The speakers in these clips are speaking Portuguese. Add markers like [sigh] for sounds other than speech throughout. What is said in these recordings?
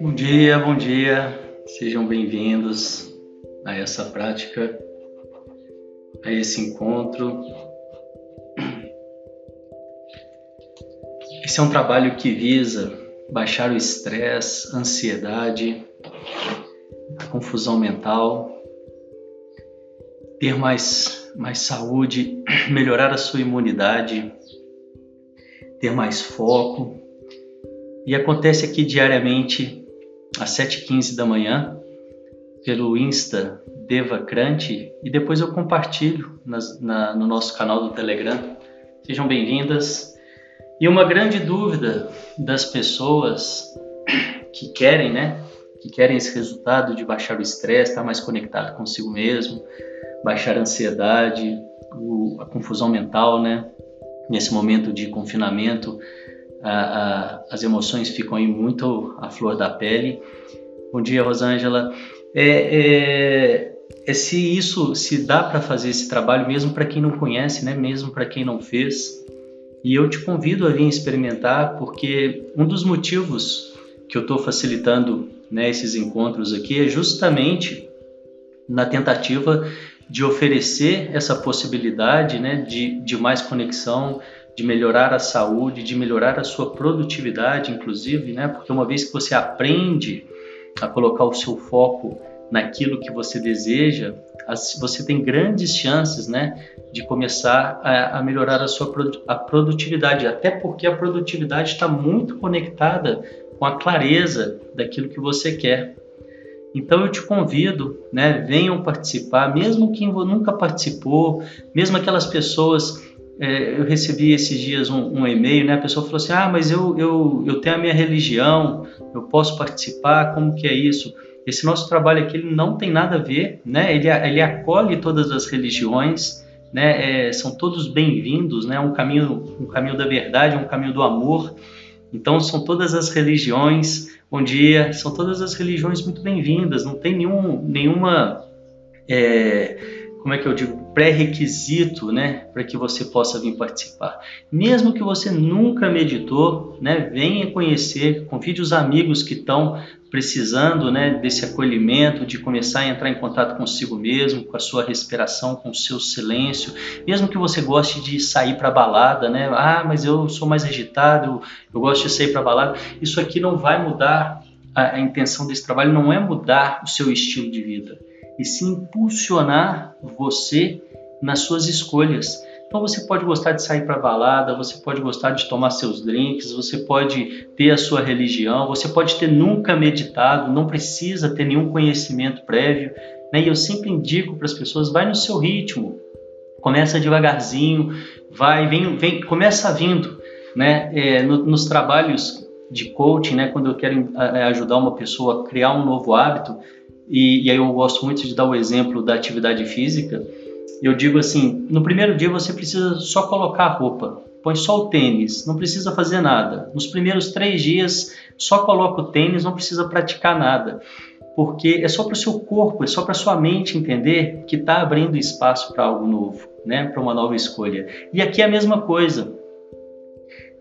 Bom dia, bom dia. Sejam bem-vindos a essa prática, a esse encontro. Esse é um trabalho que visa baixar o estresse, ansiedade, a confusão mental, ter mais, mais saúde, melhorar a sua imunidade, ter mais foco. E acontece aqui diariamente às 7h15 da manhã pelo Insta Devacrante e depois eu compartilho nas, na, no nosso canal do Telegram. Sejam bem-vindas. E uma grande dúvida das pessoas que querem, né, que querem esse resultado de baixar o estresse, estar mais conectado consigo mesmo, baixar a ansiedade, o, a confusão mental, né? Nesse momento de confinamento, a, a, as emoções ficam aí muito à flor da pele. Bom dia, Rosângela. É, é, é se isso, se dá para fazer esse trabalho mesmo para quem não conhece, né? Mesmo para quem não fez. E eu te convido a vir experimentar, porque um dos motivos que eu estou facilitando né, esses encontros aqui é justamente na tentativa de oferecer essa possibilidade né, de, de mais conexão, de melhorar a saúde, de melhorar a sua produtividade, inclusive, né, porque uma vez que você aprende a colocar o seu foco naquilo que você deseja, você tem grandes chances né, de começar a, a melhorar a sua a produtividade, até porque a produtividade está muito conectada com a clareza daquilo que você quer. Então eu te convido, né, venham participar, mesmo quem nunca participou, mesmo aquelas pessoas. É, eu recebi esses dias um, um, e-mail, né? A pessoa falou assim: Ah, mas eu, eu, eu tenho a minha religião, eu posso participar, como que é isso? Esse nosso trabalho aqui ele não tem nada a ver, né? Ele, ele acolhe todas as religiões, né? É, são todos bem-vindos, né? Um caminho, um caminho da verdade, um caminho do amor. Então são todas as religiões, Bom dia, são todas as religiões muito bem-vindas, não tem nenhum, nenhuma, é, como é que eu digo, pré-requisito, né, para que você possa vir participar. Mesmo que você nunca meditou, né, venha conhecer, convide os amigos que estão precisando, né, desse acolhimento, de começar a entrar em contato consigo mesmo, com a sua respiração, com o seu silêncio. Mesmo que você goste de sair para balada, né, ah, mas eu sou mais agitado, eu gosto de sair para balada. Isso aqui não vai mudar a, a intenção desse trabalho não é mudar o seu estilo de vida e sim impulsionar você nas suas escolhas. Então você pode gostar de sair para balada, você pode gostar de tomar seus drinks, você pode ter a sua religião, você pode ter nunca meditado, não precisa ter nenhum conhecimento prévio. Né? E eu sempre indico para as pessoas, vai no seu ritmo, começa devagarzinho, vai, vem, vem começa vindo, né? É, no, nos trabalhos de coaching, né? Quando eu quero é, ajudar uma pessoa a criar um novo hábito, e, e aí eu gosto muito de dar o exemplo da atividade física. Eu digo assim: no primeiro dia você precisa só colocar a roupa, põe só o tênis, não precisa fazer nada. Nos primeiros três dias, só coloca o tênis, não precisa praticar nada. Porque é só para o seu corpo, é só para sua mente entender que está abrindo espaço para algo novo, né? para uma nova escolha. E aqui é a mesma coisa.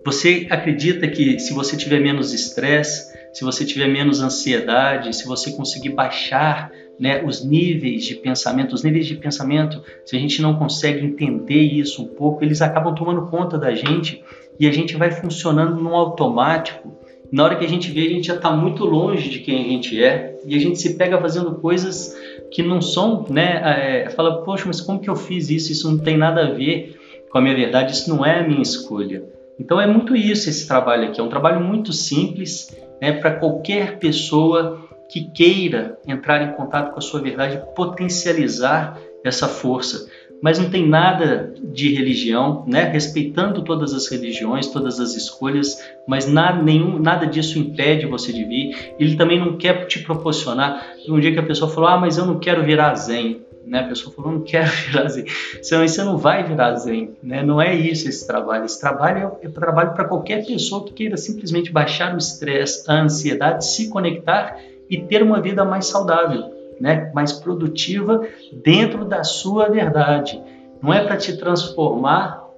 Você acredita que se você tiver menos estresse, se você tiver menos ansiedade, se você conseguir baixar né, os níveis de pensamento, os níveis de pensamento, se a gente não consegue entender isso um pouco, eles acabam tomando conta da gente e a gente vai funcionando num automático. Na hora que a gente vê, a gente já está muito longe de quem a gente é e a gente se pega fazendo coisas que não são, né? É, fala, poxa, mas como que eu fiz isso? Isso não tem nada a ver com a minha verdade, isso não é a minha escolha. Então é muito isso esse trabalho aqui, é um trabalho muito simples, né, para qualquer pessoa que queira entrar em contato com a sua verdade, potencializar essa força. Mas não tem nada de religião, né? respeitando todas as religiões, todas as escolhas, mas nada, nenhum, nada disso impede você de vir. Ele também não quer te proporcionar. Um dia que a pessoa falou: Ah, mas eu não quero virar zen né? A pessoa falou, não quero [laughs] virar zen. Senão você não vai virar zen, né? Não é isso esse trabalho. Esse trabalho é, é trabalho para qualquer pessoa que queira simplesmente baixar o estresse, a ansiedade, se conectar e ter uma vida mais saudável, né? Mais produtiva dentro da sua verdade. Não é para te transformar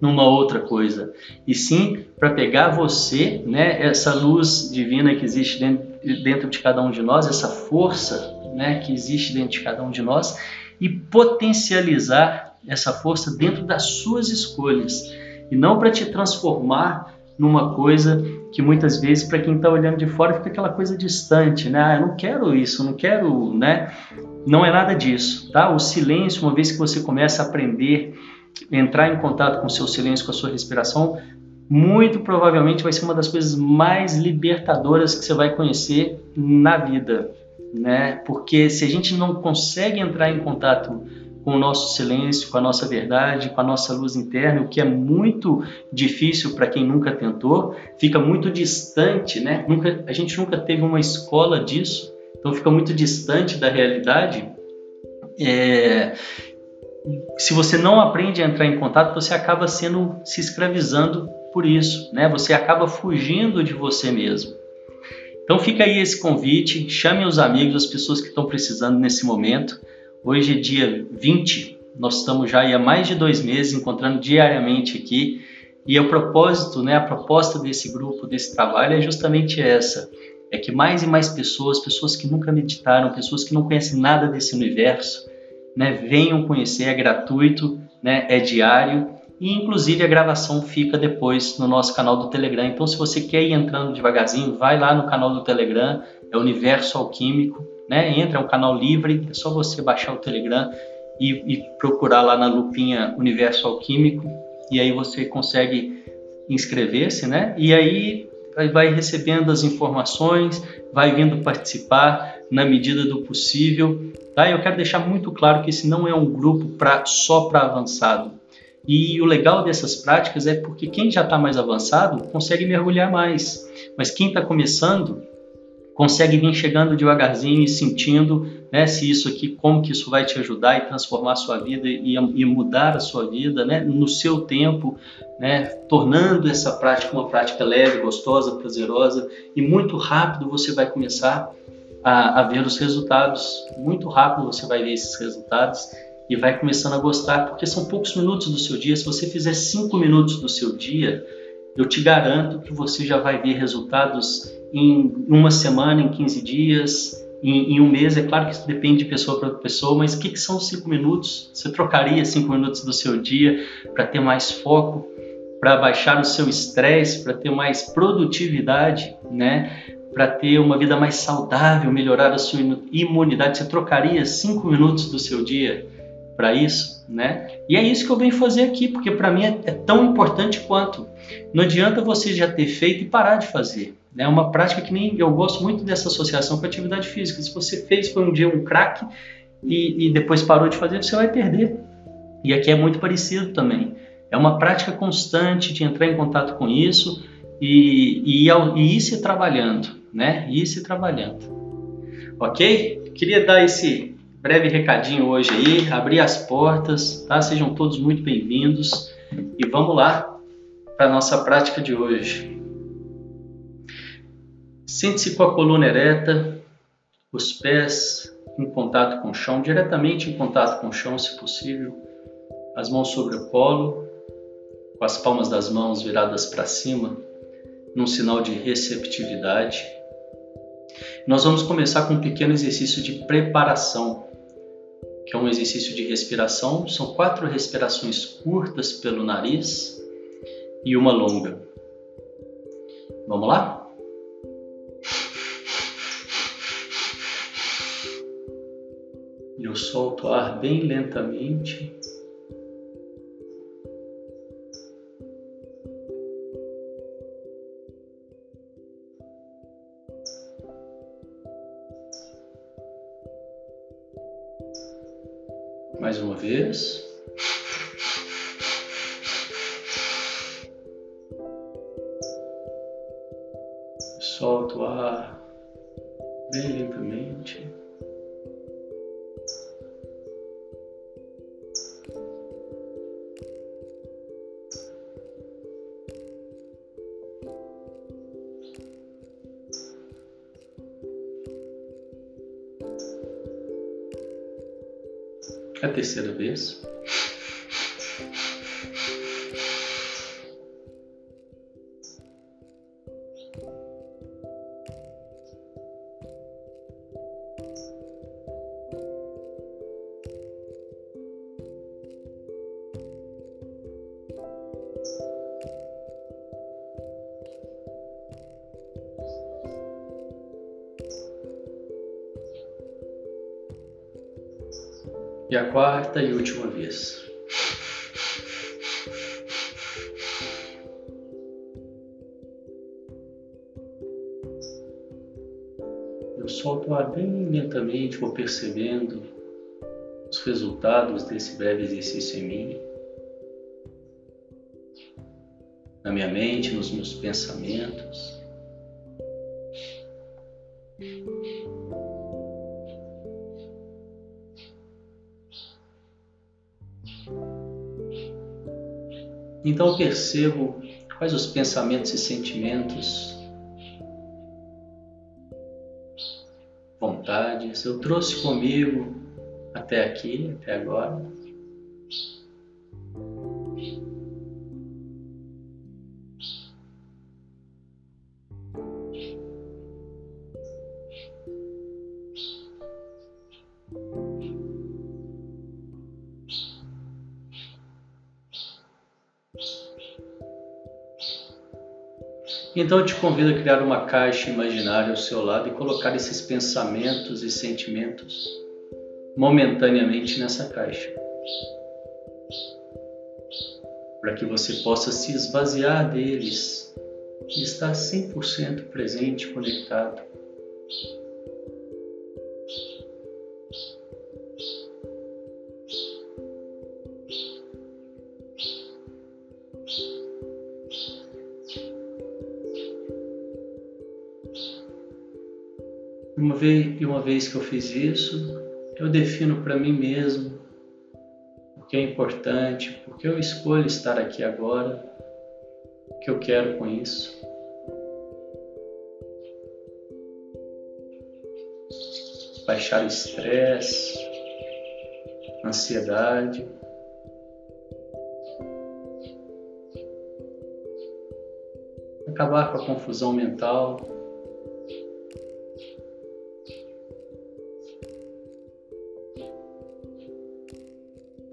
numa outra coisa, e sim para pegar você, né, essa luz divina que existe dentro, dentro de cada um de nós, essa força, né, que existe dentro de cada um de nós, e potencializar essa força dentro das suas escolhas, e não para te transformar numa coisa que muitas vezes para quem está olhando de fora fica aquela coisa distante, né? Ah, eu não quero isso, não quero, né? Não é nada disso, tá? O silêncio, uma vez que você começa a aprender, entrar em contato com o seu silêncio, com a sua respiração, muito provavelmente vai ser uma das coisas mais libertadoras que você vai conhecer na vida, né? Porque se a gente não consegue entrar em contato com o nosso silêncio, com a nossa verdade, com a nossa luz interna, o que é muito difícil para quem nunca tentou, fica muito distante, né? Nunca, a gente nunca teve uma escola disso, então fica muito distante da realidade. É, se você não aprende a entrar em contato, você acaba sendo se escravizando por isso, né? Você acaba fugindo de você mesmo. Então fica aí esse convite, chame os amigos, as pessoas que estão precisando nesse momento. Hoje é dia 20, nós estamos já há mais de dois meses encontrando diariamente aqui. E o propósito, né, a proposta desse grupo, desse trabalho é justamente essa, é que mais e mais pessoas, pessoas que nunca meditaram, pessoas que não conhecem nada desse universo, né, venham conhecer, é gratuito, né, é diário e inclusive a gravação fica depois no nosso canal do Telegram. Então se você quer ir entrando devagarzinho, vai lá no canal do Telegram, é Universo Alquímico, né? Entra, é um canal livre, é só você baixar o Telegram e, e procurar lá na lupinha Universo Alquímico e aí você consegue inscrever-se, né? E aí vai recebendo as informações, vai vindo participar na medida do possível, tá? Eu quero deixar muito claro que esse não é um grupo para só para avançado. E o legal dessas práticas é porque quem já está mais avançado consegue mergulhar mais, mas quem está começando consegue vir chegando devagarzinho e sentindo né, se isso aqui, como que isso vai te ajudar e transformar a sua vida e, e mudar a sua vida né, no seu tempo, né, tornando essa prática uma prática leve, gostosa, prazerosa. E muito rápido você vai começar a, a ver os resultados, muito rápido você vai ver esses resultados e vai começando a gostar, porque são poucos minutos do seu dia. Se você fizer cinco minutos do seu dia, eu te garanto que você já vai ver resultados em uma semana, em 15 dias, em, em, um mês. É claro que isso depende de pessoa para pessoa, mas o que, que são cinco minutos? Você trocaria cinco minutos do seu dia para ter mais foco, para baixar o seu estresse, para ter mais produtividade, né? Para ter uma vida mais saudável, melhorar a sua imunidade. Você trocaria cinco minutos do seu dia para isso, né? E é isso que eu venho fazer aqui, porque para mim é, é tão importante quanto. Não adianta você já ter feito e parar de fazer. É uma prática que nem eu gosto muito dessa associação com atividade física. Se você fez foi um dia um craque e, e depois parou de fazer, você vai perder. E aqui é muito parecido também. É uma prática constante de entrar em contato com isso e, e, e ir se trabalhando, né? Ir se trabalhando. Ok? Queria dar esse breve recadinho hoje aí, abrir as portas, tá? Sejam todos muito bem-vindos e vamos lá para a nossa prática de hoje. Sente-se com a coluna ereta, os pés em contato com o chão, diretamente em contato com o chão, se possível, as mãos sobre o colo, com as palmas das mãos viradas para cima, num sinal de receptividade. Nós vamos começar com um pequeno exercício de preparação, que é um exercício de respiração. São quatro respirações curtas pelo nariz e uma longa. Vamos lá? Eu solto o ar bem lentamente. Mais uma vez. Solto o ar bem lentamente. A terceira vez. Quarta e última vez. Eu solto o ar bem lentamente, vou percebendo os resultados desse breve exercício em mim. Na minha mente, nos meus pensamentos. Então eu percebo quais os pensamentos e sentimentos, vontades eu trouxe comigo até aqui, até agora. Então eu te convido a criar uma caixa imaginária ao seu lado e colocar esses pensamentos e sentimentos momentaneamente nessa caixa. Para que você possa se esvaziar deles e estar 100% presente, conectado vez, e uma vez que eu fiz isso, eu defino para mim mesmo o que é importante, porque eu escolho estar aqui agora, o que eu quero com isso. Baixar o estresse, ansiedade. Acabar com a confusão mental.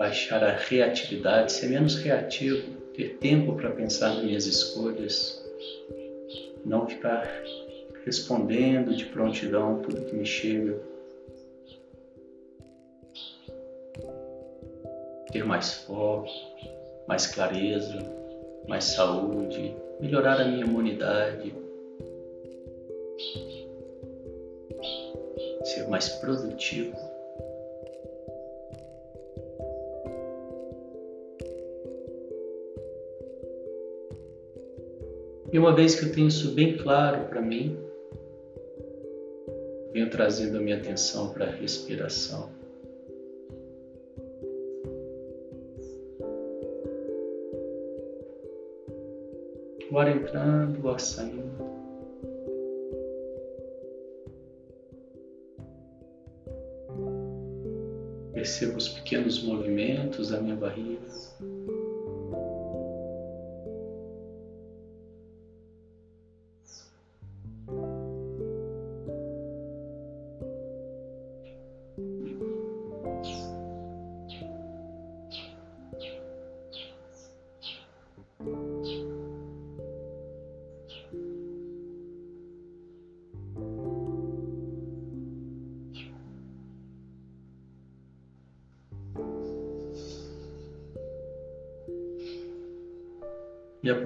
Baixar a reatividade, ser menos reativo, ter tempo para pensar nas minhas escolhas, não ficar respondendo de prontidão tudo que me chega. Ter mais foco, mais clareza, mais saúde, melhorar a minha imunidade, ser mais produtivo. E uma vez que eu tenho isso bem claro para mim, venho trazendo a minha atenção para a respiração. O ar entrando, o ar saindo. Percebo os pequenos movimentos da minha barriga.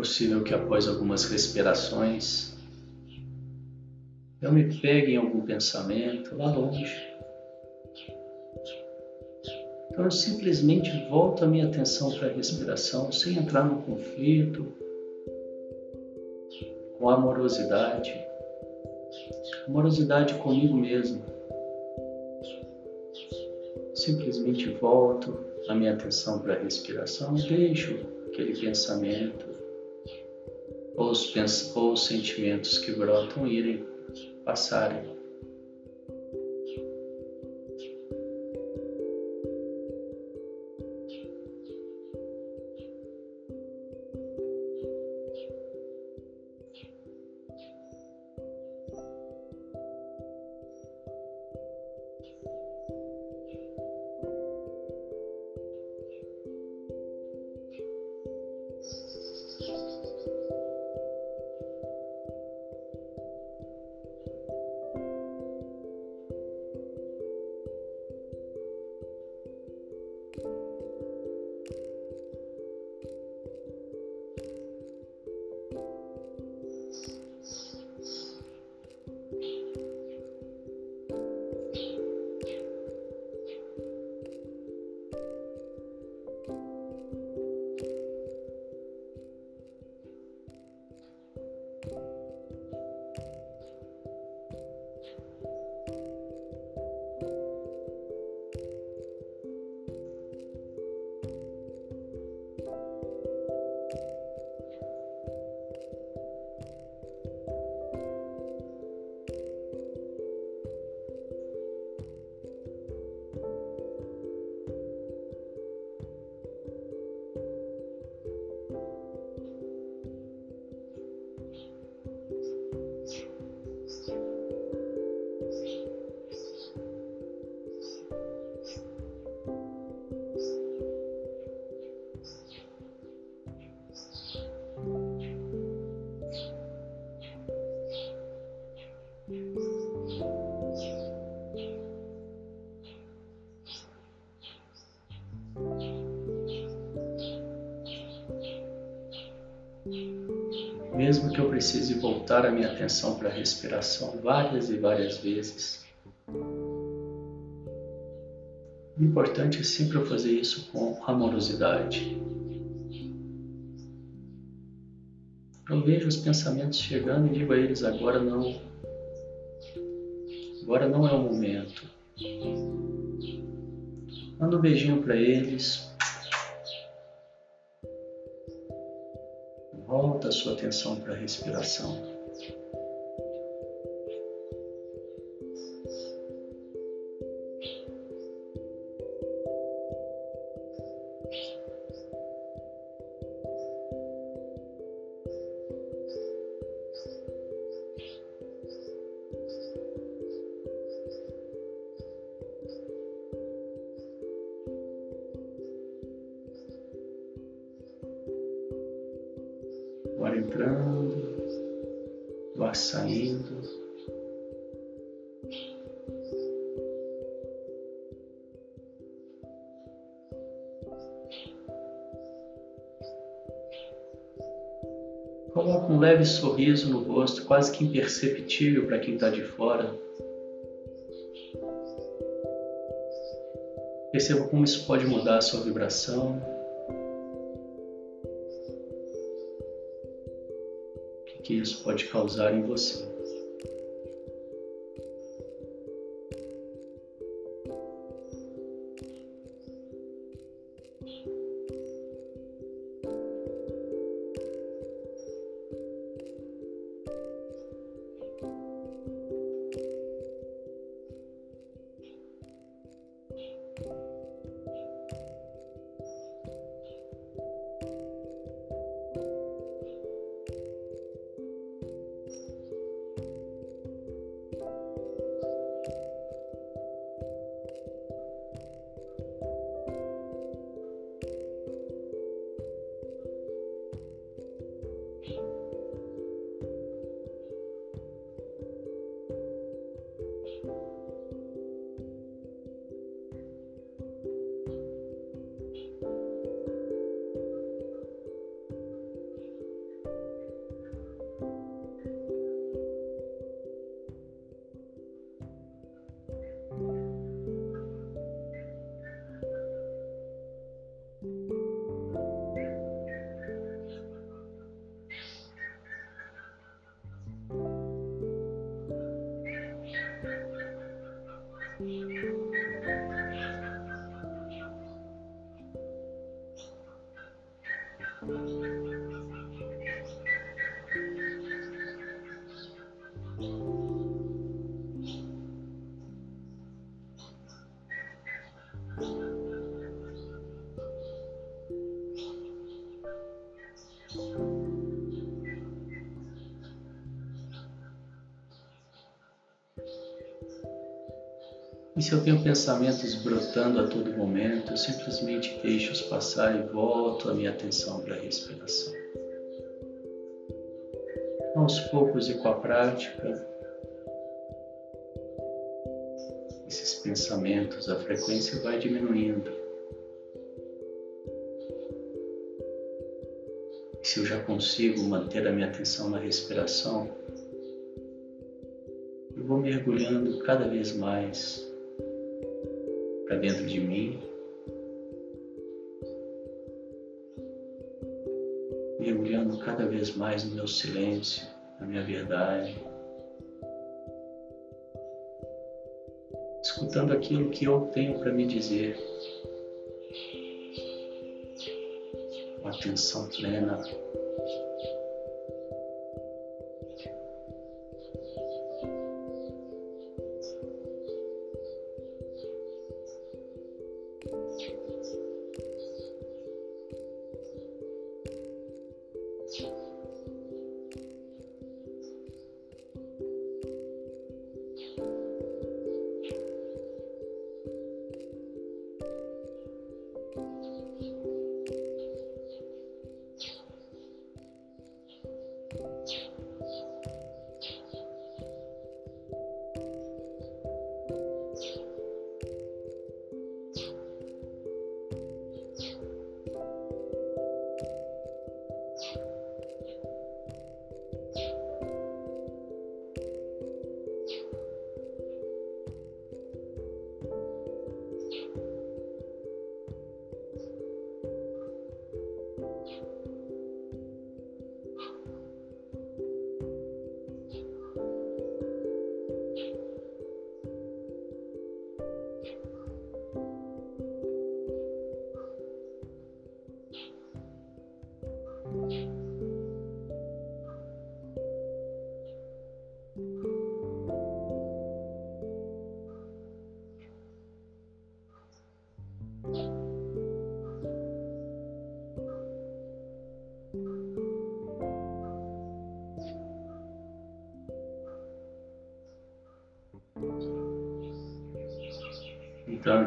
Possível que após algumas respirações eu me pegue em algum pensamento lá longe. Então eu simplesmente volto a minha atenção para a respiração sem entrar no conflito, com amorosidade, amorosidade comigo mesmo. Simplesmente volto a minha atenção para a respiração deixo aquele pensamento ou os, ou os sentimentos que brotam irem passarem. Voltar a minha atenção para a respiração várias e várias vezes. O importante é sempre eu fazer isso com amorosidade. Eu vejo os pensamentos chegando e digo a eles: agora não. Agora não é o momento. Manda um beijinho para eles, volta a sua atenção para a respiração. Sorriso no rosto, quase que imperceptível para quem está de fora. Perceba como isso pode mudar a sua vibração. que isso pode causar em você. E se eu tenho pensamentos brotando a todo momento, eu simplesmente deixo-os passar e volto a minha atenção para a respiração. Aos poucos e com a prática, esses pensamentos, a frequência vai diminuindo. E se eu já consigo manter a minha atenção na respiração, eu vou mergulhando cada vez mais para dentro de mim. Mergulhando cada vez mais no meu silêncio. na minha verdade, escutando aquilo que eu tenho para me dizer, com atenção plena.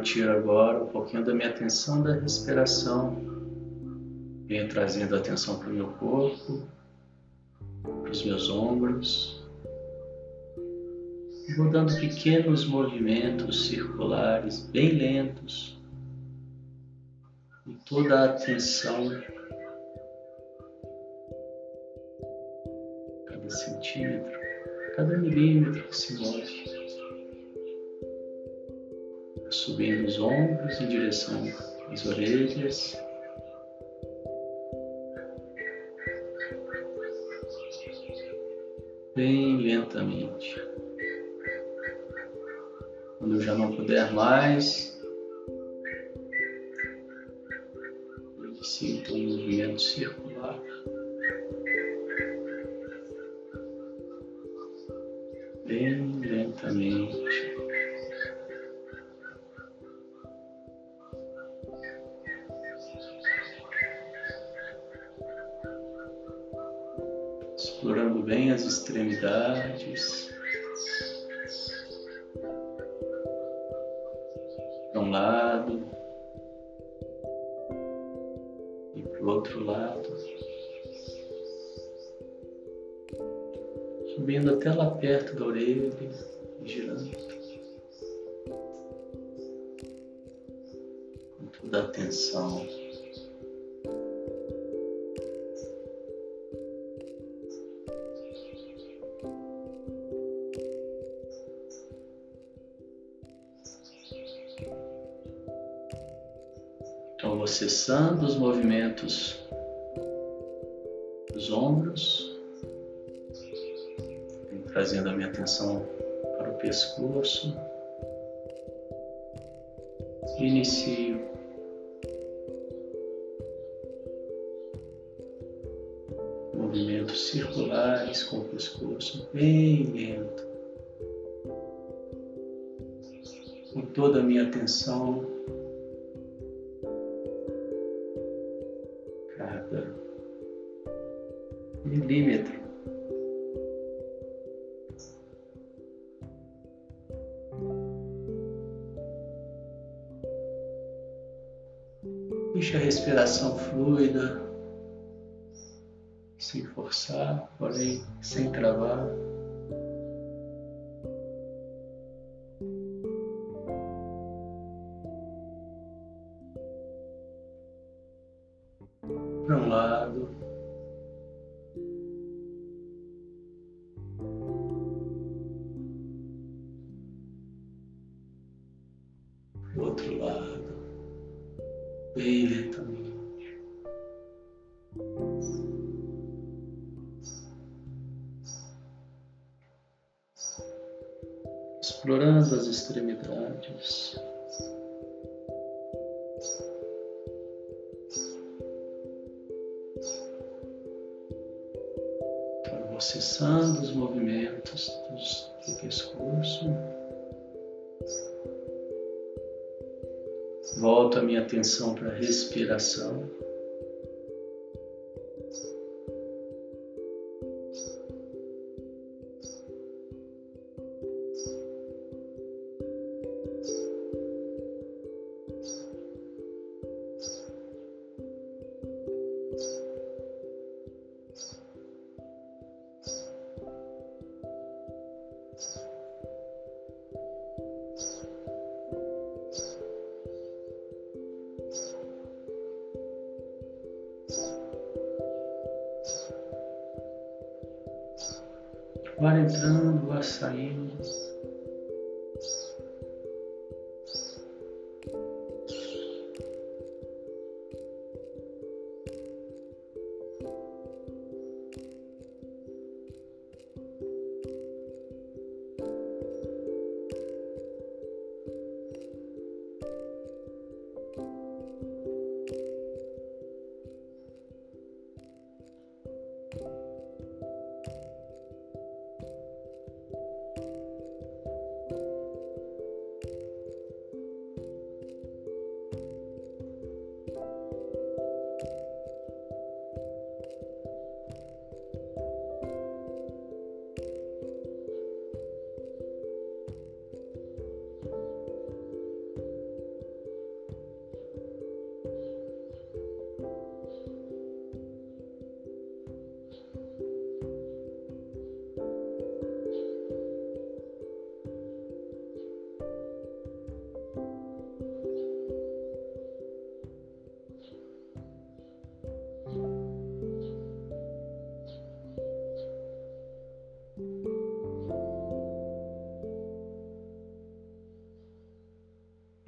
Tiro agora um pouquinho da minha atenção da respiração. Venho trazendo atenção para o meu corpo, para os meus ombros. Vou dando pequenos movimentos circulares, bem lentos. E toda a atenção, cada centímetro, cada milímetro que se move subindo os ombros em direção às orelhas. Bem lentamente. Quando eu já não puder mais, sinto um movimento circular. Bem lentamente. Extremidades. Para um lado e para o outro lado. Subindo até lá perto da orelha e girando. Com toda a atenção. Acessando os movimentos dos ombros, trazendo a minha atenção para o pescoço. Inicio movimentos circulares com o pescoço bem lento, com toda a minha atenção milímetro. Deixa a respiração fluida, sem forçar, porém sem travar. Cessando os movimentos do pescoço. Volto a minha atenção para a respiração.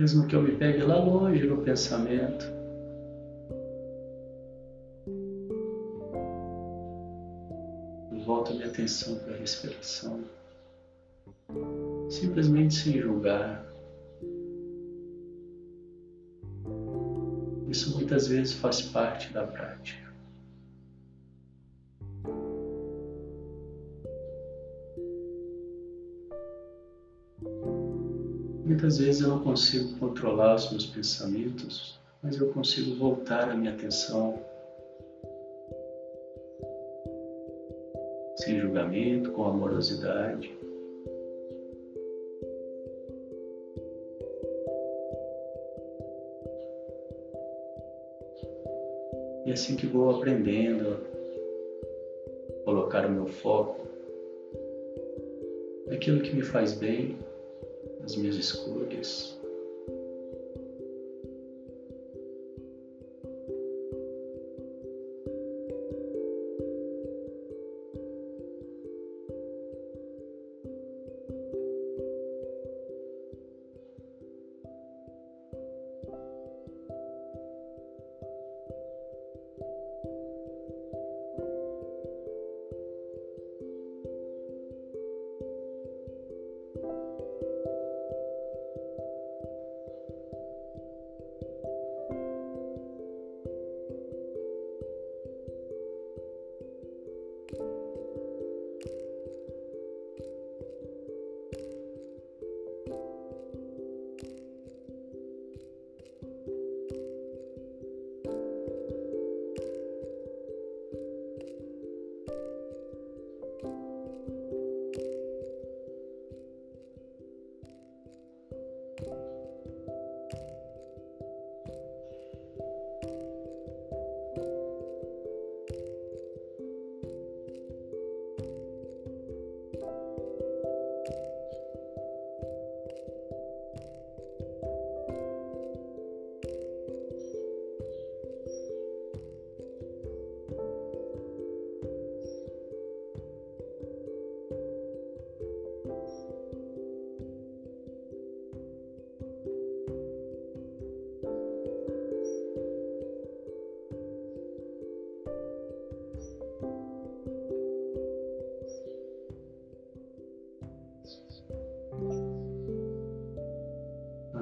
Mesmo que eu me pegue lá longe no pensamento. Volto minha atenção para a respiração, simplesmente sem julgar. Isso muitas vezes faz parte da prática. Muitas vezes eu não consigo controlar os meus pensamentos, mas eu consigo voltar a minha atenção sem julgamento, com amorosidade. E é assim que vou aprendendo a colocar o meu foco naquilo que me faz bem as minhas escolhas.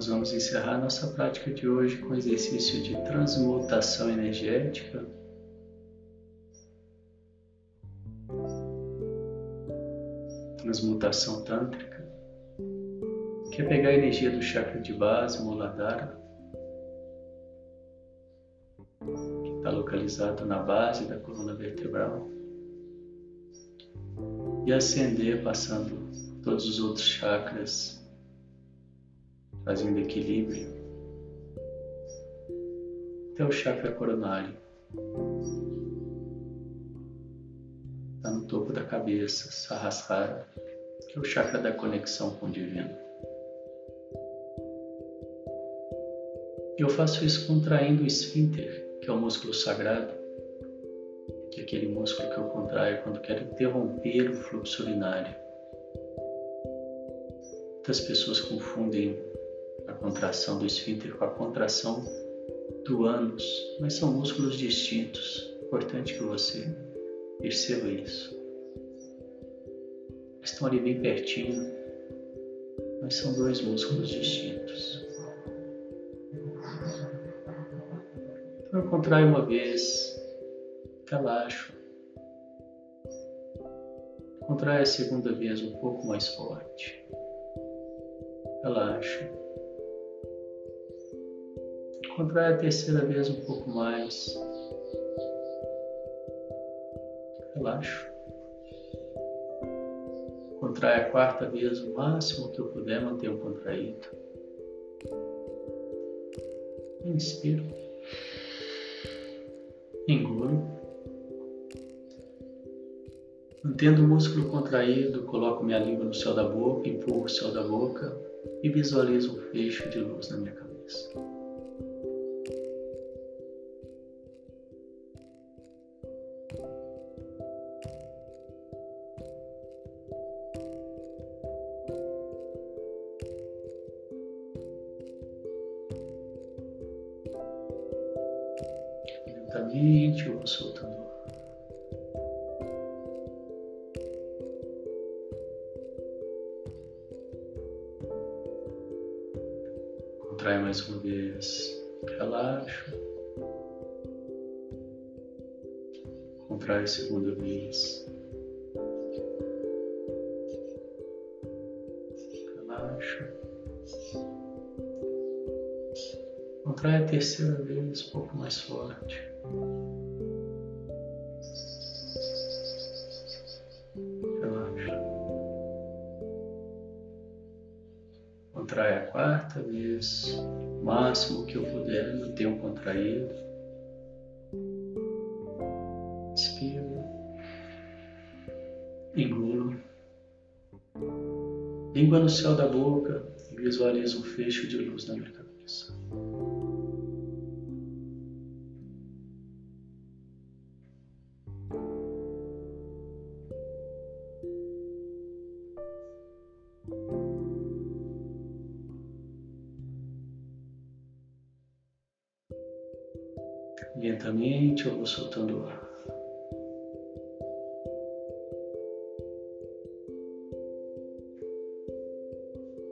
Nós vamos encerrar nossa prática de hoje com o exercício de transmutação energética. Transmutação tântrica, que é pegar a energia do chakra de base, Muladhara, que está localizado na base da coluna vertebral, e ascender passando todos os outros chakras trazendo equilíbrio até o chakra coronário. Está no topo da cabeça, Sahasrara, que é o chakra da conexão com o divino. Eu faço isso contraindo o esfíncter, que é o músculo sagrado, que é aquele músculo que eu contraio quando quero interromper o fluxo urinário. Muitas pessoas confundem contração do esfíncter com a contração do ânus, mas são músculos distintos. Importante que você perceba isso. Estão ali bem pertinho, mas são dois músculos distintos. Então eu contraio uma vez, relaxo. Contrai a segunda vez um pouco mais forte. Relaxo. Contrai a terceira vez um pouco mais. Relaxo. Contrai a quarta vez o máximo que eu puder manter o contraído. Inspiro. Engulo. Mantendo o músculo contraído, coloco minha língua no céu da boca, empurro o céu da boca e visualizo um fecho de luz na minha cabeça. Contrai mais uma vez, relaxo. Contrai segunda vez. Relaxa. Contrai a terceira vez, um pouco mais forte. O máximo que eu puder, mantenha contraído. Inspiro. Engulo. Língua no céu da boca e visualizo um fecho de luz na minha cabeça.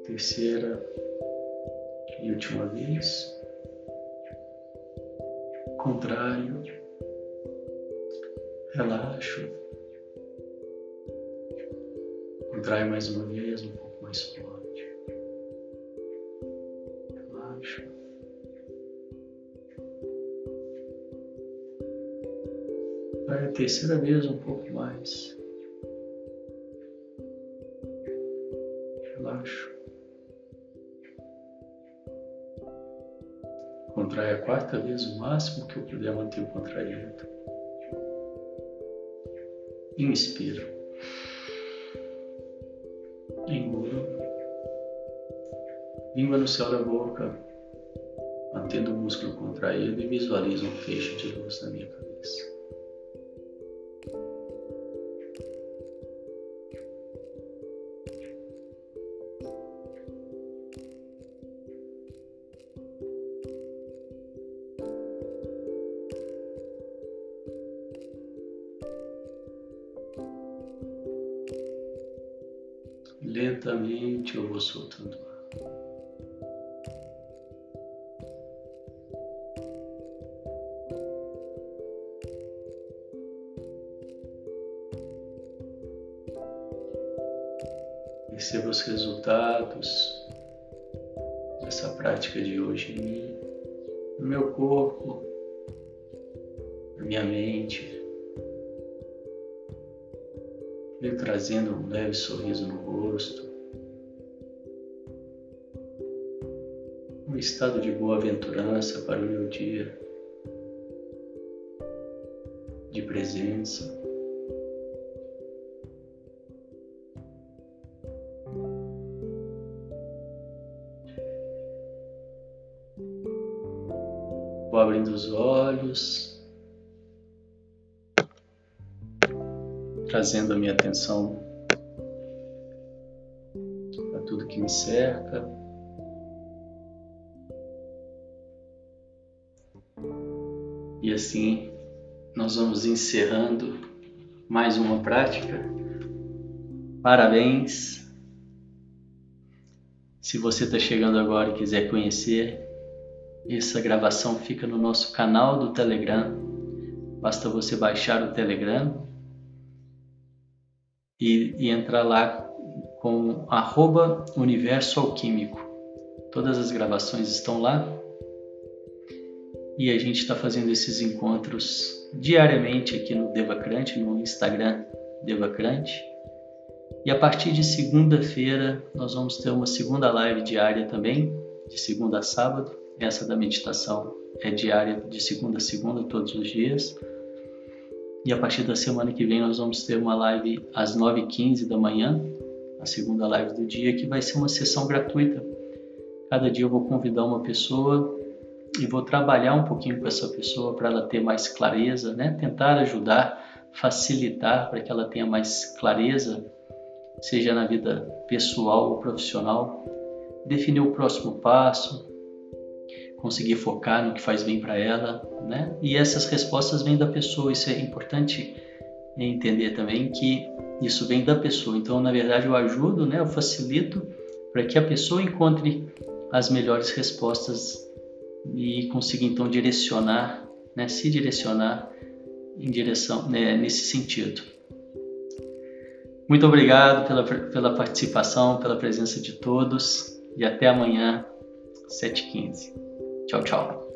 Terceira e última vez. Contrário. Relaxo. Contrai mais uma vez, um pouco mais forte. Relaxa. Vai a terceira vez um pouco mais. Quarta vez o máximo que eu puder manter o contraído. Inspiro. Engulo. Língua no céu da boca, mantendo o músculo contraído e visualizo um fecho de luz na minha cabeça. Lentamente eu vou soltando ar. perceba os resultados dessa prática de hoje em mim, no meu corpo, na minha mente. Veio trazendo um leve sorriso no rosto. Um estado de boa-aventurança para o meu dia, de presença. Vou abrindo os olhos, trazendo a minha atenção a tudo que me cerca. E assim nós vamos encerrando mais uma prática. Parabéns! Se você está chegando agora e quiser conhecer, essa gravação fica no nosso canal do Telegram. Basta você baixar o Telegram e, e entrar lá com arroba Universo Alquímico. Todas as gravações estão lá e a gente está fazendo esses encontros diariamente aqui no Devacrante, no Instagram Devacrante. E a partir de segunda-feira nós vamos ter uma segunda live diária também, de segunda a sábado. Essa da meditação é diária, de segunda a segunda, todos os dias. E a partir da semana que vem nós vamos ter uma live às 9h15 da manhã, a segunda live do dia, que vai ser uma sessão gratuita. Cada dia eu vou convidar uma pessoa e vou trabalhar um pouquinho com essa pessoa para ela ter mais clareza, né? Tentar ajudar, facilitar para que ela tenha mais clareza, seja na vida pessoal ou profissional, definir o próximo passo, conseguir focar no que faz bem para ela, né? E essas respostas vêm da pessoa, isso é importante entender também que isso vem da pessoa. Então, na verdade, eu ajudo, né? Eu facilito para que a pessoa encontre as melhores respostas e consiga então direcionar, né? Se direcionar em direção né? nesse sentido. Muito obrigado pela, pela participação, pela presença de todos e até amanhã, 7h15. Chao chao.